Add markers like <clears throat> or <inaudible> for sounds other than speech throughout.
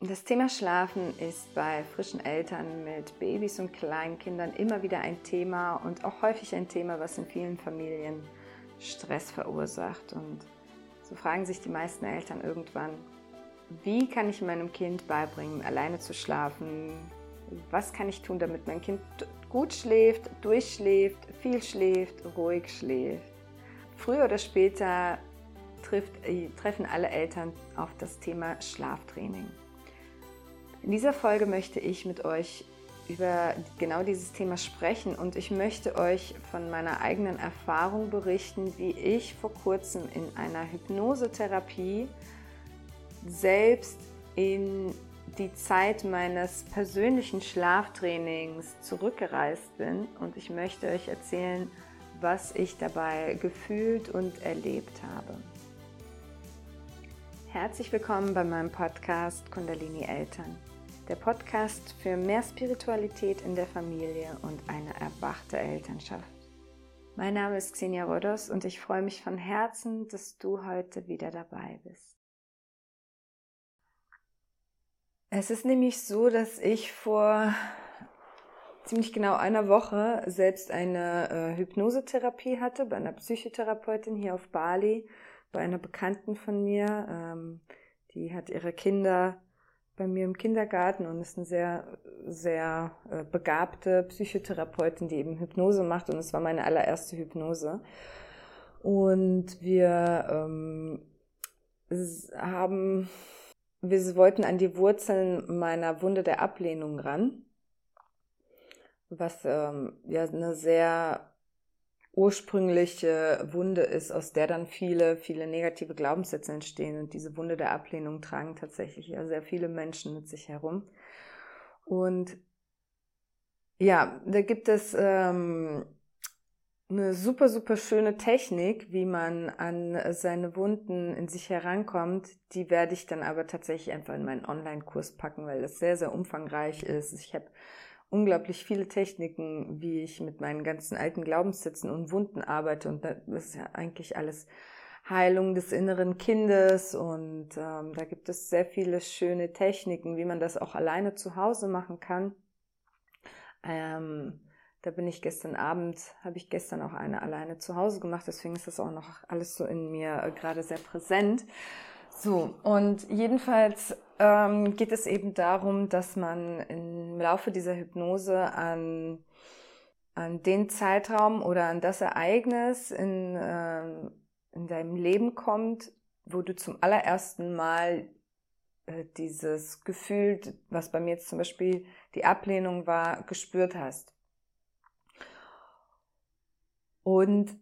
Das Thema Schlafen ist bei frischen Eltern mit Babys und Kleinkindern immer wieder ein Thema und auch häufig ein Thema, was in vielen Familien Stress verursacht. Und so fragen sich die meisten Eltern irgendwann, wie kann ich meinem Kind beibringen, alleine zu schlafen? Was kann ich tun, damit mein Kind gut schläft, durchschläft, viel schläft, ruhig schläft? Früher oder später trifft, äh, treffen alle Eltern auf das Thema Schlaftraining. In dieser Folge möchte ich mit euch über genau dieses Thema sprechen und ich möchte euch von meiner eigenen Erfahrung berichten, wie ich vor kurzem in einer Hypnosetherapie selbst in die Zeit meines persönlichen Schlaftrainings zurückgereist bin und ich möchte euch erzählen, was ich dabei gefühlt und erlebt habe. Herzlich willkommen bei meinem Podcast Kundalini Eltern, der Podcast für mehr Spiritualität in der Familie und eine erwachte Elternschaft. Mein Name ist Xenia Rodos und ich freue mich von Herzen, dass du heute wieder dabei bist. Es ist nämlich so, dass ich vor ziemlich genau einer Woche selbst eine äh, Hypnosetherapie hatte bei einer Psychotherapeutin hier auf Bali bei einer Bekannten von mir. Ähm, die hat ihre Kinder bei mir im Kindergarten und ist eine sehr, sehr äh, begabte Psychotherapeutin, die eben Hypnose macht. Und es war meine allererste Hypnose. Und wir ähm, haben, wir wollten an die Wurzeln meiner Wunde der Ablehnung ran, was ähm, ja eine sehr ursprüngliche Wunde ist, aus der dann viele, viele negative Glaubenssätze entstehen. Und diese Wunde der Ablehnung tragen tatsächlich ja sehr viele Menschen mit sich herum. Und ja, da gibt es ähm, eine super, super schöne Technik, wie man an seine Wunden in sich herankommt. Die werde ich dann aber tatsächlich einfach in meinen Online-Kurs packen, weil das sehr, sehr umfangreich ist. Ich habe unglaublich viele Techniken, wie ich mit meinen ganzen alten Glaubenssätzen und Wunden arbeite. Und das ist ja eigentlich alles Heilung des inneren Kindes. Und ähm, da gibt es sehr viele schöne Techniken, wie man das auch alleine zu Hause machen kann. Ähm, da bin ich gestern Abend, habe ich gestern auch eine alleine zu Hause gemacht. Deswegen ist das auch noch alles so in mir äh, gerade sehr präsent. So, und jedenfalls ähm, geht es eben darum, dass man im Laufe dieser Hypnose an, an den Zeitraum oder an das Ereignis in, ähm, in deinem Leben kommt, wo du zum allerersten Mal äh, dieses Gefühl, was bei mir jetzt zum Beispiel die Ablehnung war, gespürt hast. Und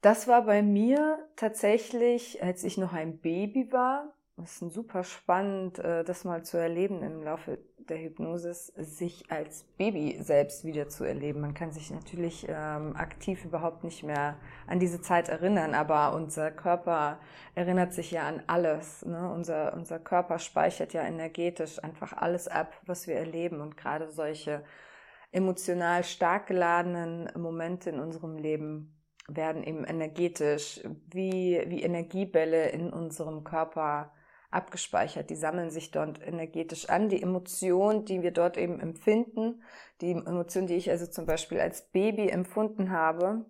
das war bei mir tatsächlich, als ich noch ein Baby war. Es ist super spannend, äh, das mal zu erleben im Laufe der Hypnosis, sich als Baby selbst wieder zu erleben. Man kann sich natürlich ähm, aktiv überhaupt nicht mehr an diese Zeit erinnern, aber unser Körper erinnert sich ja an alles. Ne? Unser, unser Körper speichert ja energetisch einfach alles ab, was wir erleben und gerade solche emotional stark geladenen Momente in unserem Leben werden eben energetisch wie, wie Energiebälle in unserem Körper abgespeichert. Die sammeln sich dort energetisch an. Die Emotion, die wir dort eben empfinden, die Emotion, die ich also zum Beispiel als Baby empfunden habe,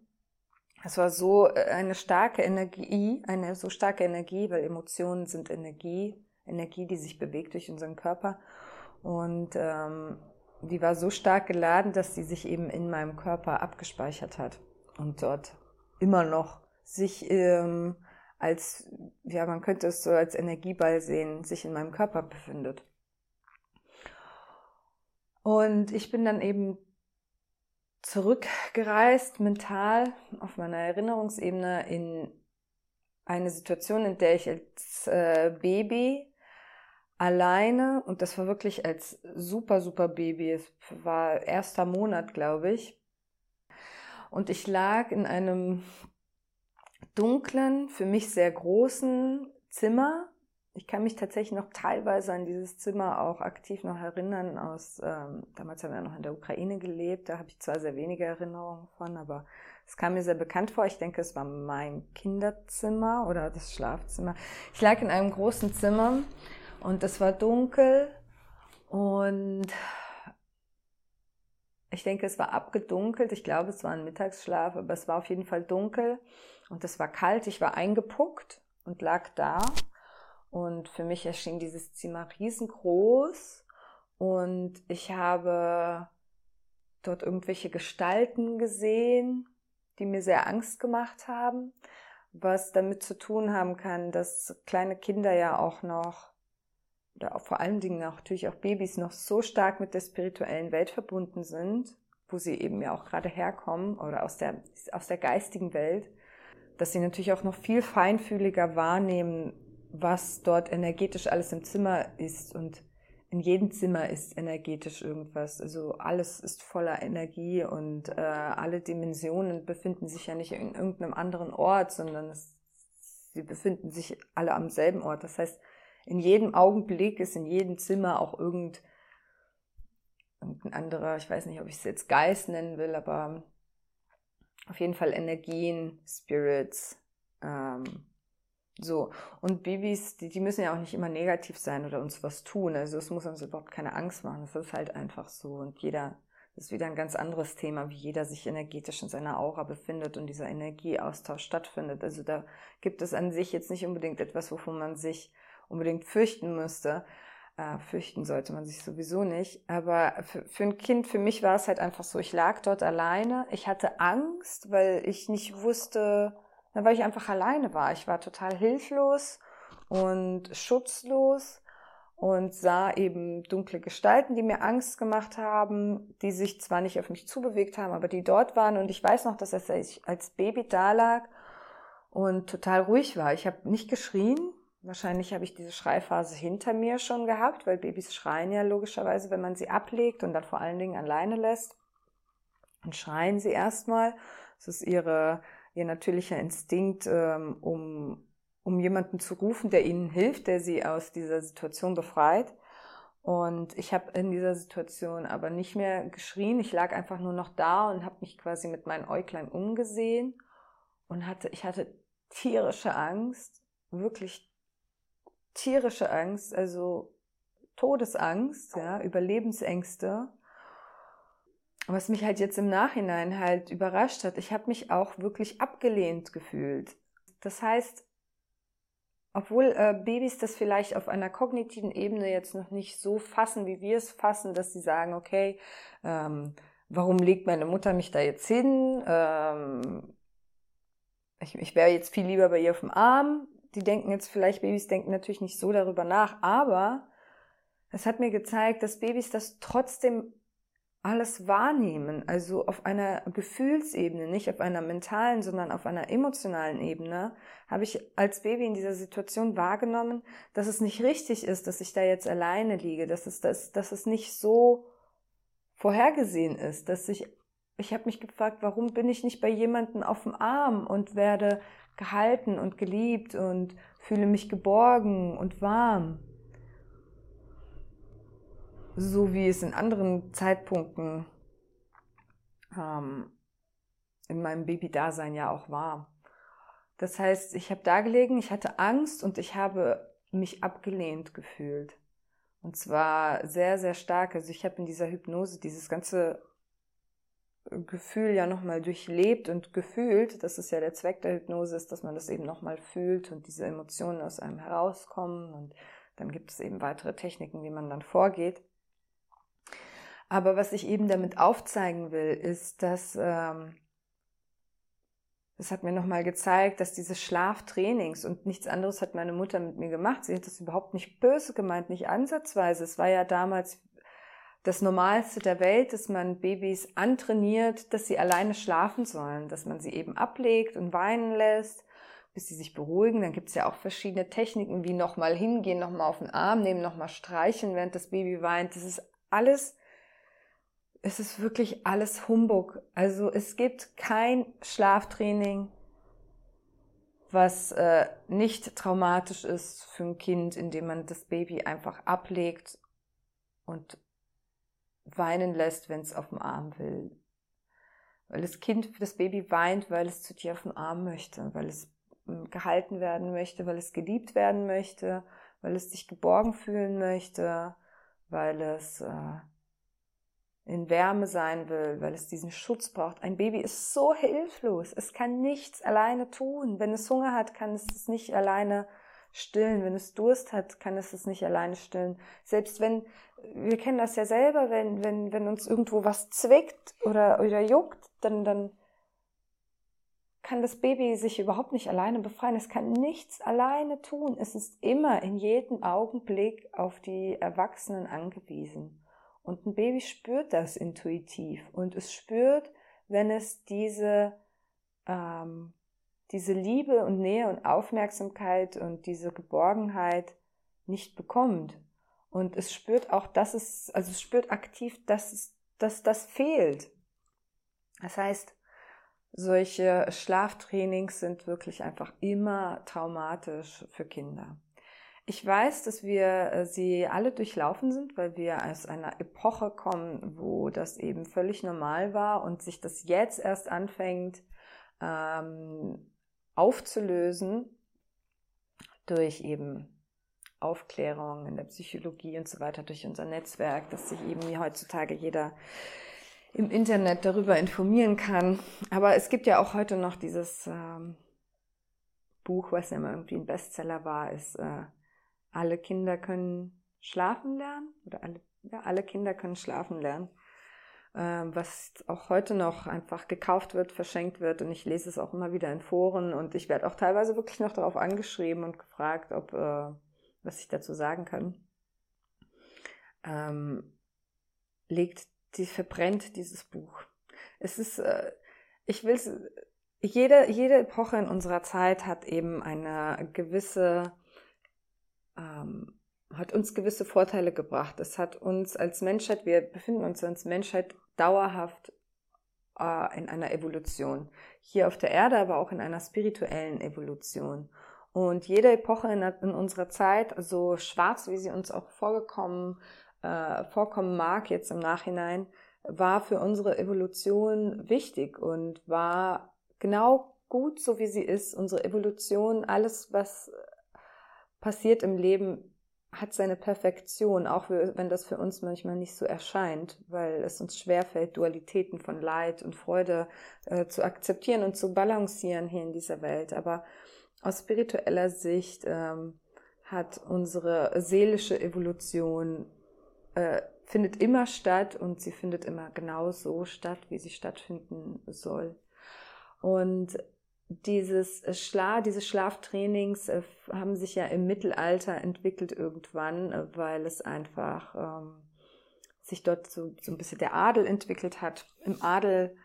es war so äh, eine starke Energie, eine so starke Energie, weil Emotionen sind Energie, Energie, die sich bewegt durch unseren Körper. Und ähm, die war so stark geladen, dass sie sich eben in meinem Körper abgespeichert hat und dort immer noch sich ähm, als, ja, man könnte es so als Energieball sehen, sich in meinem Körper befindet. Und ich bin dann eben zurückgereist mental auf meiner Erinnerungsebene in eine Situation, in der ich als äh, Baby alleine, und das war wirklich als super, super Baby, es war erster Monat, glaube ich, und ich lag in einem dunklen, für mich sehr großen Zimmer. Ich kann mich tatsächlich noch teilweise an dieses Zimmer auch aktiv noch erinnern. Aus ähm, damals haben wir noch in der Ukraine gelebt. Da habe ich zwar sehr wenige Erinnerungen von, aber es kam mir sehr bekannt vor. Ich denke, es war mein Kinderzimmer oder das Schlafzimmer. Ich lag in einem großen Zimmer Und es war dunkel und ich denke, es war abgedunkelt. Ich glaube, es war ein Mittagsschlaf, aber es war auf jeden Fall dunkel und es war kalt. Ich war eingepuckt und lag da. Und für mich erschien dieses Zimmer riesengroß und ich habe dort irgendwelche Gestalten gesehen, die mir sehr Angst gemacht haben, was damit zu tun haben kann, dass kleine Kinder ja auch noch oder auch vor allen Dingen natürlich auch Babys noch so stark mit der spirituellen Welt verbunden sind, wo sie eben ja auch gerade herkommen oder aus der, aus der geistigen Welt, dass sie natürlich auch noch viel feinfühliger wahrnehmen, was dort energetisch alles im Zimmer ist und in jedem Zimmer ist energetisch irgendwas. Also alles ist voller Energie und äh, alle Dimensionen befinden sich ja nicht in irgendeinem anderen Ort, sondern es, sie befinden sich alle am selben Ort. Das heißt, in jedem Augenblick ist in jedem Zimmer auch irgend, irgendein anderer, ich weiß nicht, ob ich es jetzt Geist nennen will, aber auf jeden Fall Energien, Spirits, ähm, so. Und Babys, die, die müssen ja auch nicht immer negativ sein oder uns was tun. Also es muss uns überhaupt keine Angst machen. Das ist halt einfach so. Und jeder, das ist wieder ein ganz anderes Thema, wie jeder sich energetisch in seiner Aura befindet und dieser Energieaustausch stattfindet. Also da gibt es an sich jetzt nicht unbedingt etwas, wovon man sich unbedingt fürchten müsste. Äh, fürchten sollte man sich sowieso nicht. Aber für, für ein Kind, für mich war es halt einfach so, ich lag dort alleine. Ich hatte Angst, weil ich nicht wusste, weil ich einfach alleine war. Ich war total hilflos und schutzlos und sah eben dunkle Gestalten, die mir Angst gemacht haben, die sich zwar nicht auf mich zubewegt haben, aber die dort waren. Und ich weiß noch, dass ich als Baby da lag und total ruhig war. Ich habe nicht geschrien, Wahrscheinlich habe ich diese Schreiphase hinter mir schon gehabt, weil Babys schreien ja logischerweise, wenn man sie ablegt und dann vor allen Dingen alleine lässt. Dann schreien sie erstmal. Das ist ihre, ihr natürlicher Instinkt, ähm, um, um jemanden zu rufen, der ihnen hilft, der sie aus dieser Situation befreit. Und ich habe in dieser Situation aber nicht mehr geschrien. Ich lag einfach nur noch da und habe mich quasi mit meinen Äuglein umgesehen und hatte, ich hatte tierische Angst, wirklich tierische Angst, also Todesangst, ja, Überlebensängste. Was mich halt jetzt im Nachhinein halt überrascht hat, ich habe mich auch wirklich abgelehnt gefühlt. Das heißt, obwohl äh, Babys das vielleicht auf einer kognitiven Ebene jetzt noch nicht so fassen, wie wir es fassen, dass sie sagen, okay, ähm, warum legt meine Mutter mich da jetzt hin? Ähm, ich, ich wäre jetzt viel lieber bei ihr auf dem Arm die denken jetzt vielleicht, Babys denken natürlich nicht so darüber nach, aber es hat mir gezeigt, dass Babys das trotzdem alles wahrnehmen, also auf einer Gefühlsebene, nicht auf einer mentalen, sondern auf einer emotionalen Ebene, habe ich als Baby in dieser Situation wahrgenommen, dass es nicht richtig ist, dass ich da jetzt alleine liege, dass es, dass, dass es nicht so vorhergesehen ist, dass ich, ich habe mich gefragt, warum bin ich nicht bei jemandem auf dem Arm und werde gehalten und geliebt und fühle mich geborgen und warm. So wie es in anderen Zeitpunkten ähm, in meinem Baby-Dasein ja auch war. Das heißt, ich habe da gelegen, ich hatte Angst und ich habe mich abgelehnt gefühlt. Und zwar sehr, sehr stark. Also ich habe in dieser Hypnose dieses ganze Gefühl ja nochmal durchlebt und gefühlt, das ist ja der Zweck der Hypnose, ist, dass man das eben nochmal fühlt und diese Emotionen aus einem herauskommen und dann gibt es eben weitere Techniken, wie man dann vorgeht. Aber was ich eben damit aufzeigen will, ist, dass ähm, das hat mir nochmal gezeigt, dass diese Schlaftrainings und nichts anderes hat meine Mutter mit mir gemacht. Sie hat das überhaupt nicht böse gemeint, nicht ansatzweise. Es war ja damals das Normalste der Welt, dass man Babys antrainiert, dass sie alleine schlafen sollen, dass man sie eben ablegt und weinen lässt, bis sie sich beruhigen. Dann gibt es ja auch verschiedene Techniken, wie nochmal hingehen, nochmal auf den Arm nehmen, nochmal streichen, während das Baby weint. Das ist alles, es ist wirklich alles Humbug. Also es gibt kein Schlaftraining, was äh, nicht traumatisch ist für ein Kind, indem man das Baby einfach ablegt und weinen lässt, wenn es auf dem Arm will. Weil das Kind, das Baby weint, weil es zu dir auf dem Arm möchte, weil es hm, gehalten werden möchte, weil es geliebt werden möchte, weil es sich geborgen fühlen möchte, weil es äh, in Wärme sein will, weil es diesen Schutz braucht. Ein Baby ist so hilflos. Es kann nichts alleine tun. Wenn es Hunger hat, kann es es nicht alleine stillen. Wenn es Durst hat, kann es es nicht alleine stillen. Selbst wenn, wir kennen das ja selber, wenn, wenn, wenn uns irgendwo was zwickt oder, oder juckt, dann, dann kann das Baby sich überhaupt nicht alleine befreien. Es kann nichts alleine tun. Es ist immer in jedem Augenblick auf die Erwachsenen angewiesen. Und ein Baby spürt das intuitiv und es spürt, wenn es diese, ähm, diese Liebe und Nähe und Aufmerksamkeit und diese Geborgenheit nicht bekommt. Und es spürt auch, dass es, also es spürt aktiv, dass, es, dass das fehlt. Das heißt, solche Schlaftrainings sind wirklich einfach immer traumatisch für Kinder. Ich weiß, dass wir äh, sie alle durchlaufen sind, weil wir aus einer Epoche kommen, wo das eben völlig normal war und sich das jetzt erst anfängt ähm, aufzulösen durch eben Aufklärung in der Psychologie und so weiter, durch unser Netzwerk, dass sich eben heutzutage jeder im Internet darüber informieren kann. Aber es gibt ja auch heute noch dieses ähm, Buch, was ja immer irgendwie ein Bestseller war, ist äh, alle Kinder können schlafen lernen oder alle, ja, alle Kinder können schlafen lernen, was auch heute noch einfach gekauft wird, verschenkt wird und ich lese es auch immer wieder in Foren und ich werde auch teilweise wirklich noch darauf angeschrieben und gefragt, ob äh, was ich dazu sagen kann. Ähm, legt die verbrennt dieses Buch. Es ist, äh, ich will es, jede, jede Epoche in unserer Zeit hat eben eine gewisse ähm, hat uns gewisse Vorteile gebracht. Es hat uns als Menschheit, wir befinden uns als Menschheit dauerhaft äh, in einer Evolution. Hier auf der Erde, aber auch in einer spirituellen Evolution. Und jede Epoche in, in unserer Zeit, so schwarz wie sie uns auch vorgekommen, äh, vorkommen mag jetzt im Nachhinein, war für unsere Evolution wichtig und war genau gut, so wie sie ist. Unsere Evolution, alles, was passiert im Leben, hat seine Perfektion, auch wenn das für uns manchmal nicht so erscheint, weil es uns schwerfällt, Dualitäten von Leid und Freude äh, zu akzeptieren und zu balancieren hier in dieser Welt. Aber aus spiritueller Sicht ähm, hat unsere seelische Evolution äh, findet immer statt und sie findet immer genau so statt, wie sie stattfinden soll. Und dieses äh, Schla diese Schlaftrainings äh, haben sich ja im Mittelalter entwickelt irgendwann, äh, weil es einfach ähm, sich dort so, so ein bisschen der Adel entwickelt hat. Im Adel,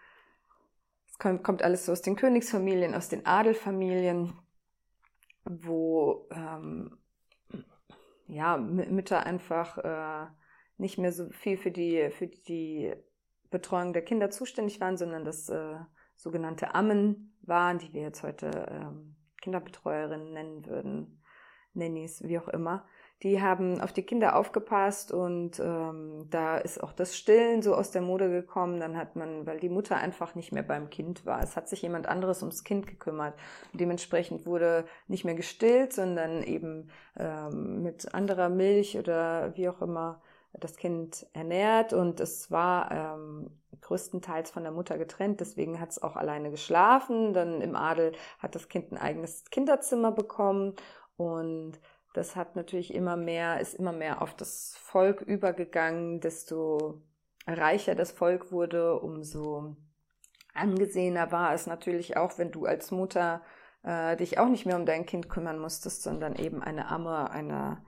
es kommt, kommt alles so aus den Königsfamilien, aus den Adelfamilien, wo ähm, ja, Mütter einfach äh, nicht mehr so viel für die, für die Betreuung der Kinder zuständig waren, sondern das äh, sogenannte Ammen waren, die wir jetzt heute ähm, Kinderbetreuerinnen nennen würden, Nannies, wie auch immer. Die haben auf die Kinder aufgepasst und ähm, da ist auch das Stillen so aus der Mode gekommen. Dann hat man, weil die Mutter einfach nicht mehr beim Kind war, es hat sich jemand anderes ums Kind gekümmert. Und dementsprechend wurde nicht mehr gestillt, sondern eben ähm, mit anderer Milch oder wie auch immer das Kind ernährt und es war ähm, größtenteils von der Mutter getrennt, deswegen hat es auch alleine geschlafen. Dann im Adel hat das Kind ein eigenes Kinderzimmer bekommen. Und das hat natürlich immer mehr, ist immer mehr auf das Volk übergegangen, desto reicher das Volk wurde, umso angesehener war es natürlich auch, wenn du als Mutter äh, dich auch nicht mehr um dein Kind kümmern musstest, sondern eben eine Amme, eine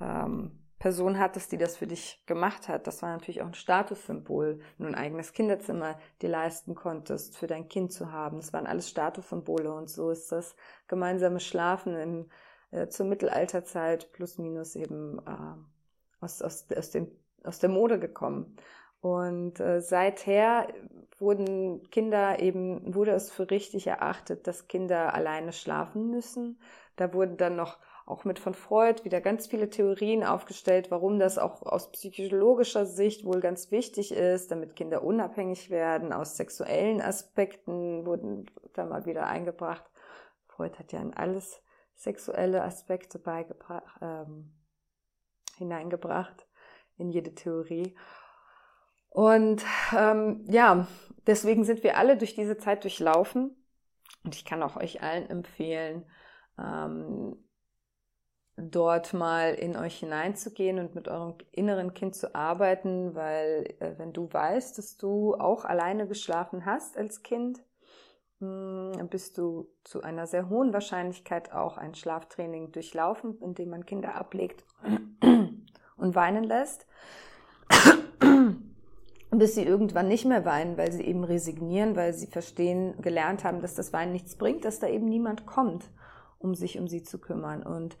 ähm, Person hattest, die das für dich gemacht hat. Das war natürlich auch ein Statussymbol, wenn du ein eigenes Kinderzimmer dir leisten konntest, für dein Kind zu haben. Das waren alles Statussymbole und so ist das gemeinsame Schlafen im, äh, zur Mittelalterzeit plus minus eben äh, aus, aus, aus, dem, aus der Mode gekommen. Und äh, seither wurden Kinder eben, wurde es für richtig erachtet, dass Kinder alleine schlafen müssen. Da wurden dann noch auch mit von Freud wieder ganz viele Theorien aufgestellt, warum das auch aus psychologischer Sicht wohl ganz wichtig ist, damit Kinder unabhängig werden. Aus sexuellen Aspekten wurden da mal wieder eingebracht. Freud hat ja in alles sexuelle Aspekte ähm, hineingebracht in jede Theorie. Und ähm, ja, deswegen sind wir alle durch diese Zeit durchlaufen. Und ich kann auch euch allen empfehlen, ähm, dort mal in euch hineinzugehen und mit eurem inneren Kind zu arbeiten, weil äh, wenn du weißt, dass du auch alleine geschlafen hast als Kind, hm, bist du zu einer sehr hohen Wahrscheinlichkeit auch ein Schlaftraining durchlaufen, in dem man Kinder ablegt <clears throat> und weinen lässt, <clears throat> bis sie irgendwann nicht mehr weinen, weil sie eben resignieren, weil sie verstehen, gelernt haben, dass das Weinen nichts bringt, dass da eben niemand kommt, um sich um sie zu kümmern. Und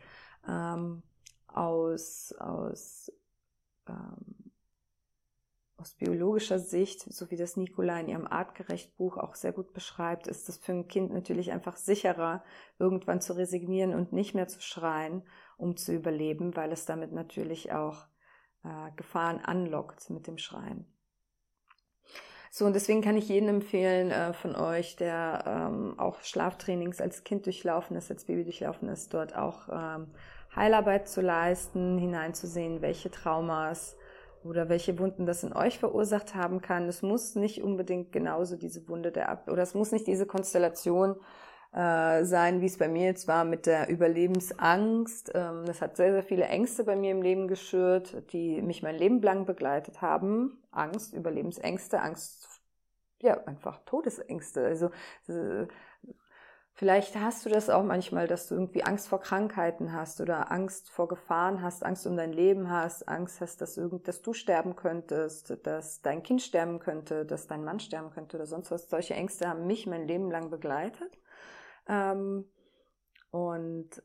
ähm, aus, aus, ähm, aus biologischer Sicht, so wie das Nicola in ihrem Artgerecht-Buch auch sehr gut beschreibt, ist es für ein Kind natürlich einfach sicherer, irgendwann zu resignieren und nicht mehr zu schreien, um zu überleben, weil es damit natürlich auch äh, Gefahren anlockt mit dem Schreien. So, und deswegen kann ich jedem empfehlen äh, von euch, der ähm, auch Schlaftrainings als Kind durchlaufen ist, als Baby durchlaufen ist, dort auch ähm, Heilarbeit zu leisten, hineinzusehen, welche Traumas oder welche Wunden das in euch verursacht haben kann. Es muss nicht unbedingt genauso diese Wunde der Ab oder es muss nicht diese Konstellation äh, sein, wie es bei mir jetzt war mit der Überlebensangst. Ähm, das hat sehr, sehr viele Ängste bei mir im Leben geschürt, die mich mein Leben lang begleitet haben. Angst, Überlebensängste, Angst, ja, einfach Todesängste. Also äh, Vielleicht hast du das auch manchmal, dass du irgendwie Angst vor Krankheiten hast oder Angst vor Gefahren hast, Angst um dein Leben hast, Angst hast, dass, irgend, dass du sterben könntest, dass dein Kind sterben könnte, dass dein Mann sterben könnte oder sonst was. Solche Ängste haben mich mein Leben lang begleitet. Ähm, und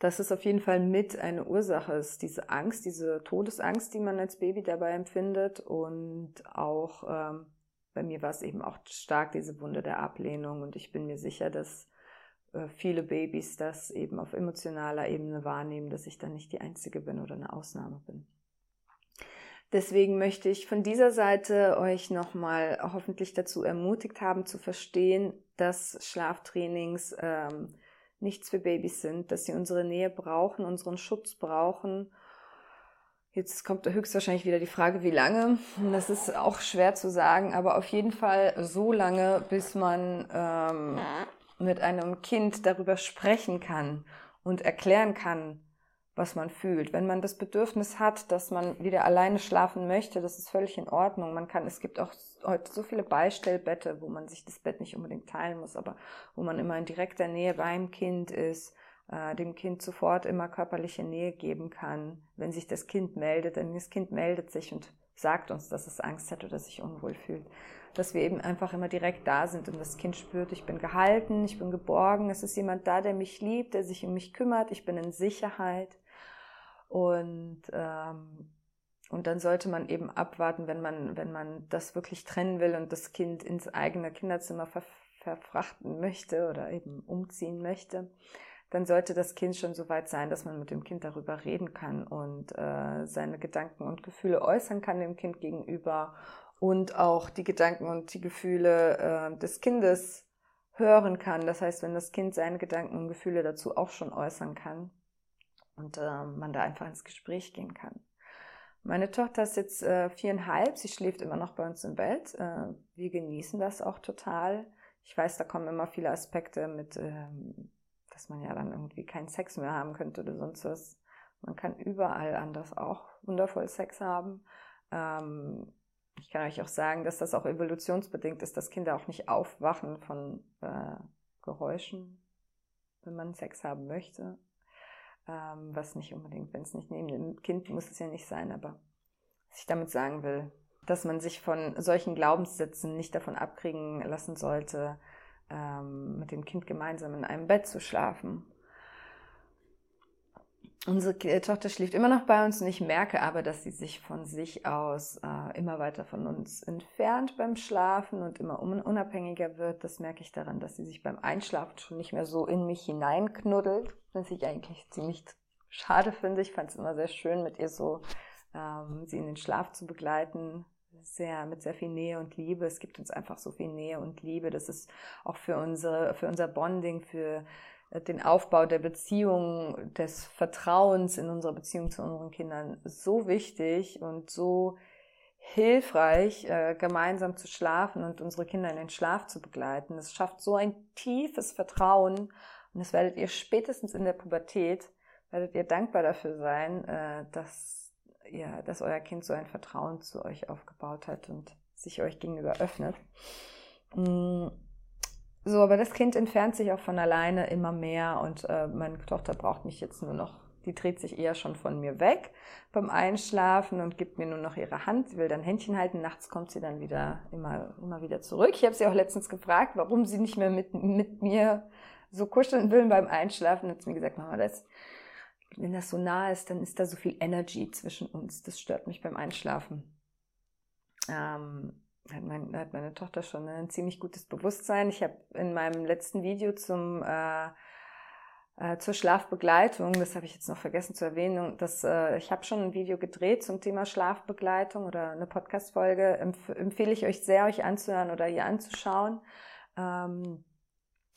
das ist auf jeden Fall mit eine Ursache, ist diese Angst, diese Todesangst, die man als Baby dabei empfindet und auch ähm, bei mir war es eben auch stark diese Wunde der Ablehnung und ich bin mir sicher, dass äh, viele Babys das eben auf emotionaler Ebene wahrnehmen, dass ich da nicht die Einzige bin oder eine Ausnahme bin. Deswegen möchte ich von dieser Seite euch nochmal hoffentlich dazu ermutigt haben, zu verstehen, dass Schlaftrainings ähm, nichts für Babys sind, dass sie unsere Nähe brauchen, unseren Schutz brauchen Jetzt kommt höchstwahrscheinlich wieder die Frage, wie lange. Das ist auch schwer zu sagen, aber auf jeden Fall so lange, bis man ähm, mit einem Kind darüber sprechen kann und erklären kann, was man fühlt. Wenn man das Bedürfnis hat, dass man wieder alleine schlafen möchte, das ist völlig in Ordnung. Man kann, es gibt auch heute so viele Beistellbette, wo man sich das Bett nicht unbedingt teilen muss, aber wo man immer in direkter Nähe beim Kind ist dem Kind sofort immer körperliche Nähe geben kann, wenn sich das Kind meldet. Denn das Kind meldet sich und sagt uns, dass es Angst hat oder sich unwohl fühlt. Dass wir eben einfach immer direkt da sind und das Kind spürt, ich bin gehalten, ich bin geborgen, es ist jemand da, der mich liebt, der sich um mich kümmert, ich bin in Sicherheit. Und, ähm, und dann sollte man eben abwarten, wenn man, wenn man das wirklich trennen will und das Kind ins eigene Kinderzimmer ver verfrachten möchte oder eben umziehen möchte, dann sollte das Kind schon so weit sein, dass man mit dem Kind darüber reden kann und äh, seine Gedanken und Gefühle äußern kann dem Kind gegenüber und auch die Gedanken und die Gefühle äh, des Kindes hören kann. Das heißt, wenn das Kind seine Gedanken und Gefühle dazu auch schon äußern kann und äh, man da einfach ins Gespräch gehen kann. Meine Tochter ist jetzt äh, viereinhalb, sie schläft immer noch bei uns im Bett. Äh, wir genießen das auch total. Ich weiß, da kommen immer viele Aspekte mit ähm, dass man ja dann irgendwie keinen Sex mehr haben könnte oder sonst was. Man kann überall anders auch wundervoll Sex haben. Ähm, ich kann euch auch sagen, dass das auch evolutionsbedingt ist, dass Kinder auch nicht aufwachen von äh, Geräuschen, wenn man Sex haben möchte. Ähm, was nicht unbedingt, wenn es nicht neben dem Kind muss es ja nicht sein, aber was ich damit sagen will, dass man sich von solchen Glaubenssätzen nicht davon abkriegen lassen sollte, ähm, mit dem Kind gemeinsam in einem Bett zu schlafen. Unsere äh, Tochter schläft immer noch bei uns und ich merke aber, dass sie sich von sich aus äh, immer weiter von uns entfernt beim Schlafen und immer unabhängiger wird. Das merke ich daran, dass sie sich beim Einschlafen schon nicht mehr so in mich hineinknuddelt, was ich eigentlich ziemlich schade finde. Ich fand es immer sehr schön, mit ihr so ähm, sie in den Schlaf zu begleiten, sehr, mit sehr viel Nähe und Liebe. Es gibt uns einfach so viel Nähe und Liebe. Das ist auch für unsere, für unser Bonding, für äh, den Aufbau der Beziehung, des Vertrauens in unserer Beziehung zu unseren Kindern so wichtig und so hilfreich, äh, gemeinsam zu schlafen und unsere Kinder in den Schlaf zu begleiten. Es schafft so ein tiefes Vertrauen und das werdet ihr spätestens in der Pubertät, werdet ihr dankbar dafür sein, äh, dass, ja, dass euer Kind so ein Vertrauen zu euch aufgebaut hat und sich euch gegenüber öffnet. Mm. So, aber das Kind entfernt sich auch von alleine immer mehr und äh, meine Tochter braucht mich jetzt nur noch die dreht sich eher schon von mir weg beim Einschlafen und gibt mir nur noch ihre Hand. Sie will dann Händchen halten. Nachts kommt sie dann wieder immer, immer wieder zurück. Ich habe sie auch letztens gefragt, warum sie nicht mehr mit, mit mir so kuscheln will beim Einschlafen. Hat sie mir gesagt, Mama, das, wenn das so nah ist, dann ist da so viel Energy zwischen uns. Das stört mich beim Einschlafen. Ähm, hat, mein, hat meine Tochter schon ein ziemlich gutes Bewusstsein. Ich habe in meinem letzten Video zum äh, äh, zur Schlafbegleitung, das habe ich jetzt noch vergessen zu erwähnen, das, äh, ich habe schon ein Video gedreht zum Thema Schlafbegleitung oder eine Podcast-Folge, empf empfehle ich euch sehr, euch anzuhören oder hier anzuschauen. Ähm,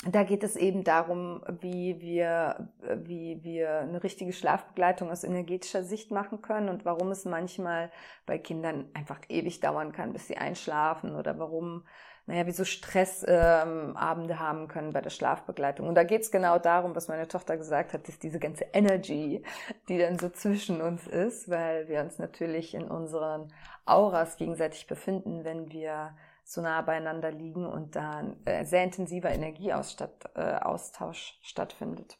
da geht es eben darum, wie wir, wie wir eine richtige Schlafbegleitung aus energetischer Sicht machen können und warum es manchmal bei Kindern einfach ewig dauern kann, bis sie einschlafen oder warum naja, wie so Stressabende ähm, haben können bei der Schlafbegleitung. Und da geht's genau darum, was meine Tochter gesagt hat, ist diese ganze Energy, die dann so zwischen uns ist, weil wir uns natürlich in unseren Auras gegenseitig befinden, wenn wir so nah beieinander liegen und da ein äh, sehr intensiver Energieaustausch äh, stattfindet.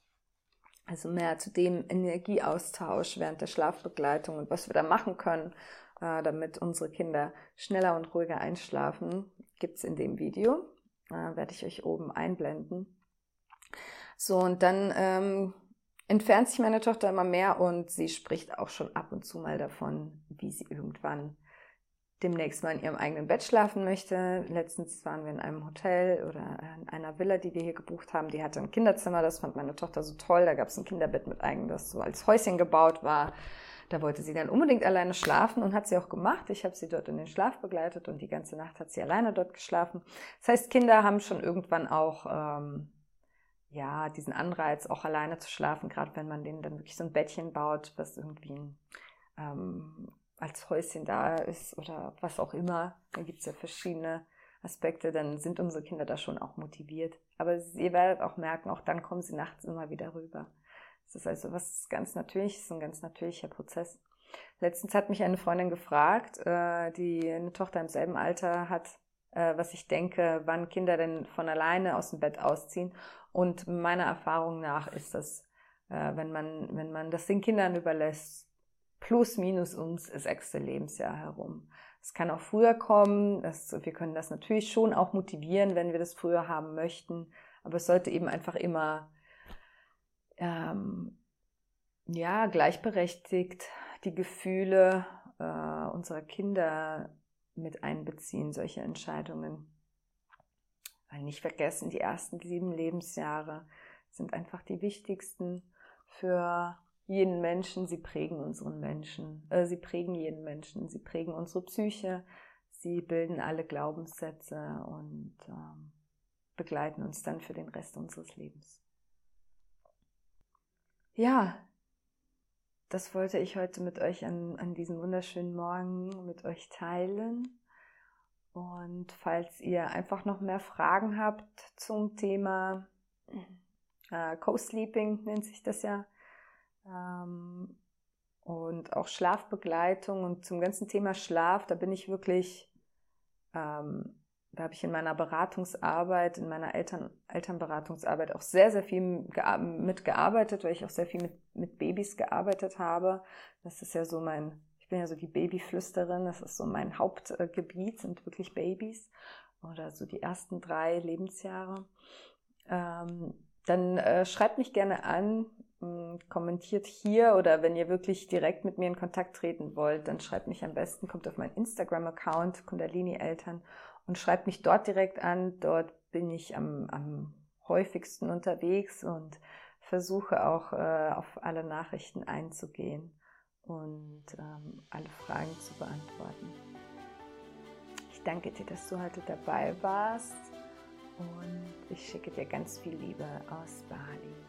Also mehr zu dem Energieaustausch während der Schlafbegleitung und was wir da machen können, äh, damit unsere Kinder schneller und ruhiger einschlafen, gibt es in dem Video. Werde ich euch oben einblenden. So, und dann ähm, entfernt sich meine Tochter immer mehr und sie spricht auch schon ab und zu mal davon, wie sie irgendwann demnächst mal in ihrem eigenen Bett schlafen möchte. Letztens waren wir in einem Hotel oder in einer Villa, die wir hier gebucht haben. Die hatte ein Kinderzimmer, das fand meine Tochter so toll. Da gab es ein Kinderbett mit eigen, das so als Häuschen gebaut war. Da wollte sie dann unbedingt alleine schlafen und hat sie auch gemacht. Ich habe sie dort in den Schlaf begleitet und die ganze Nacht hat sie alleine dort geschlafen. Das heißt, Kinder haben schon irgendwann auch ähm, ja diesen Anreiz, auch alleine zu schlafen, gerade wenn man denen dann wirklich so ein Bettchen baut, was irgendwie ähm, als Häuschen da ist oder was auch immer. Da gibt es ja verschiedene Aspekte, dann sind unsere Kinder da schon auch motiviert. Aber ihr werdet auch merken, auch dann kommen sie nachts immer wieder rüber. Das ist also was ganz Natürliches, ein ganz natürlicher Prozess. Letztens hat mich eine Freundin gefragt, äh, die eine Tochter im selben Alter hat, äh, was ich denke, wann Kinder denn von alleine aus dem Bett ausziehen. Und meiner Erfahrung nach ist das, äh, wenn man, wenn man das den Kindern überlässt, plus minus das sechste Lebensjahr herum. Es kann auch früher kommen. Das, wir können das natürlich schon auch motivieren, wenn wir das früher haben möchten. Aber es sollte eben einfach immer ähm, ja, gleichberechtigt die Gefühle äh, unserer Kinder mit einbeziehen, solche Entscheidungen. Weil nicht vergessen, die ersten sieben Lebensjahre sind einfach die wichtigsten für jeden Menschen. Sie prägen unseren Menschen, äh, sie prägen jeden Menschen, sie prägen unsere Psyche, sie bilden alle Glaubenssätze und äh, begleiten uns dann für den Rest unseres Lebens. Ja, das wollte ich heute mit euch an, an diesem wunderschönen Morgen mit euch teilen. Und falls ihr einfach noch mehr Fragen habt zum Thema äh, Co-Sleeping, nennt sich das ja, ähm, und auch Schlafbegleitung und zum ganzen Thema Schlaf, da bin ich wirklich ähm, da habe ich in meiner Beratungsarbeit, in meiner Eltern, Elternberatungsarbeit auch sehr, sehr viel mitgearbeitet, weil ich auch sehr viel mit, mit Babys gearbeitet habe. Das ist ja so mein, ich bin ja so die Babyflüsterin, das ist so mein Hauptgebiet, sind wirklich Babys oder so die ersten drei Lebensjahre. Ähm, dann äh, schreibt mich gerne an, kommentiert hier oder wenn ihr wirklich direkt mit mir in Kontakt treten wollt, dann schreibt mich am besten, kommt auf meinen Instagram-Account, Kundalini Eltern und schreibt mich dort direkt an. Dort bin ich am, am häufigsten unterwegs und versuche auch äh, auf alle Nachrichten einzugehen und ähm, alle Fragen zu beantworten. Ich danke dir, dass du heute dabei warst und ich schicke dir ganz viel Liebe aus Bali.